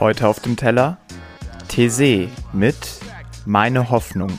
Heute auf dem Teller Tese mit Meine Hoffnung.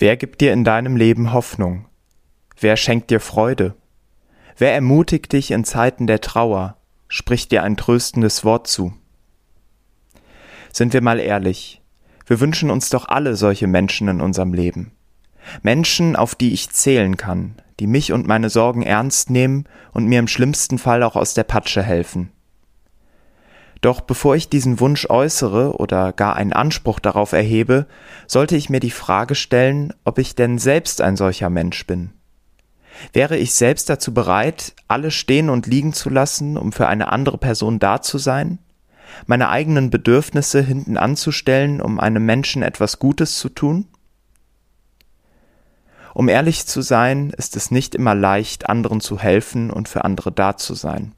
Wer gibt dir in deinem Leben Hoffnung? Wer schenkt dir Freude? Wer ermutigt dich in Zeiten der Trauer, spricht dir ein tröstendes Wort zu? Sind wir mal ehrlich, wir wünschen uns doch alle solche Menschen in unserem Leben. Menschen, auf die ich zählen kann, die mich und meine Sorgen ernst nehmen und mir im schlimmsten Fall auch aus der Patsche helfen. Doch bevor ich diesen Wunsch äußere oder gar einen Anspruch darauf erhebe, sollte ich mir die Frage stellen, ob ich denn selbst ein solcher Mensch bin. Wäre ich selbst dazu bereit, alles stehen und liegen zu lassen, um für eine andere Person da zu sein? Meine eigenen Bedürfnisse hinten anzustellen, um einem Menschen etwas Gutes zu tun? Um ehrlich zu sein, ist es nicht immer leicht, anderen zu helfen und für andere da zu sein.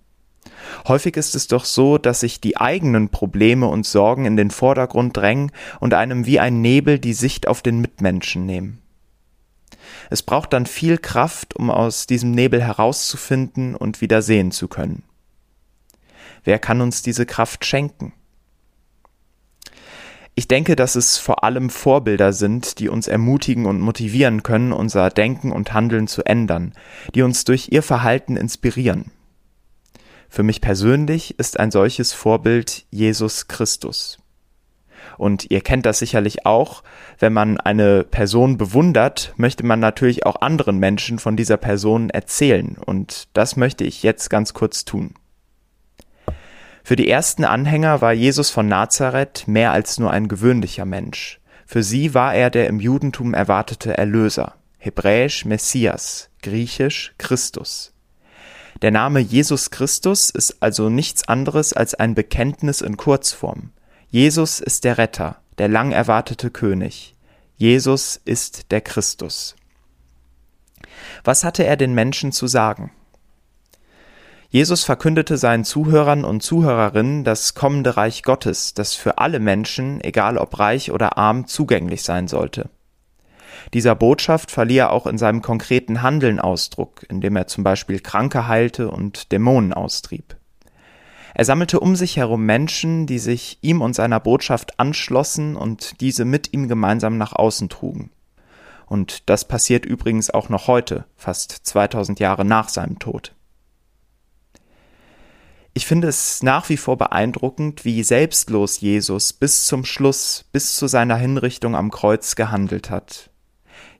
Häufig ist es doch so, dass sich die eigenen Probleme und Sorgen in den Vordergrund drängen und einem wie ein Nebel die Sicht auf den Mitmenschen nehmen. Es braucht dann viel Kraft, um aus diesem Nebel herauszufinden und wieder sehen zu können. Wer kann uns diese Kraft schenken? Ich denke, dass es vor allem Vorbilder sind, die uns ermutigen und motivieren können, unser Denken und Handeln zu ändern, die uns durch ihr Verhalten inspirieren. Für mich persönlich ist ein solches Vorbild Jesus Christus. Und ihr kennt das sicherlich auch, wenn man eine Person bewundert, möchte man natürlich auch anderen Menschen von dieser Person erzählen. Und das möchte ich jetzt ganz kurz tun. Für die ersten Anhänger war Jesus von Nazareth mehr als nur ein gewöhnlicher Mensch. Für sie war er der im Judentum erwartete Erlöser, hebräisch Messias, griechisch Christus. Der Name Jesus Christus ist also nichts anderes als ein Bekenntnis in Kurzform. Jesus ist der Retter, der lang erwartete König. Jesus ist der Christus. Was hatte er den Menschen zu sagen? Jesus verkündete seinen Zuhörern und Zuhörerinnen das kommende Reich Gottes, das für alle Menschen, egal ob reich oder arm, zugänglich sein sollte. Dieser Botschaft verlieh er auch in seinem konkreten Handeln Ausdruck, indem er zum Beispiel Kranke heilte und Dämonen austrieb. Er sammelte um sich herum Menschen, die sich ihm und seiner Botschaft anschlossen und diese mit ihm gemeinsam nach außen trugen. Und das passiert übrigens auch noch heute, fast 2000 Jahre nach seinem Tod. Ich finde es nach wie vor beeindruckend, wie selbstlos Jesus bis zum Schluss, bis zu seiner Hinrichtung am Kreuz gehandelt hat.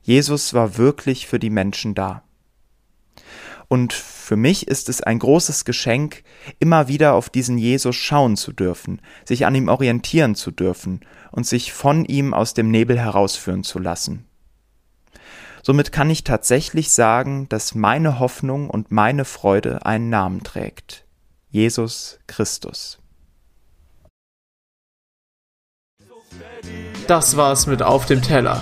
Jesus war wirklich für die Menschen da. Und für mich ist es ein großes Geschenk, immer wieder auf diesen Jesus schauen zu dürfen, sich an ihm orientieren zu dürfen und sich von ihm aus dem Nebel herausführen zu lassen. Somit kann ich tatsächlich sagen, dass meine Hoffnung und meine Freude einen Namen trägt. Jesus Christus. Das war's mit Auf dem Teller.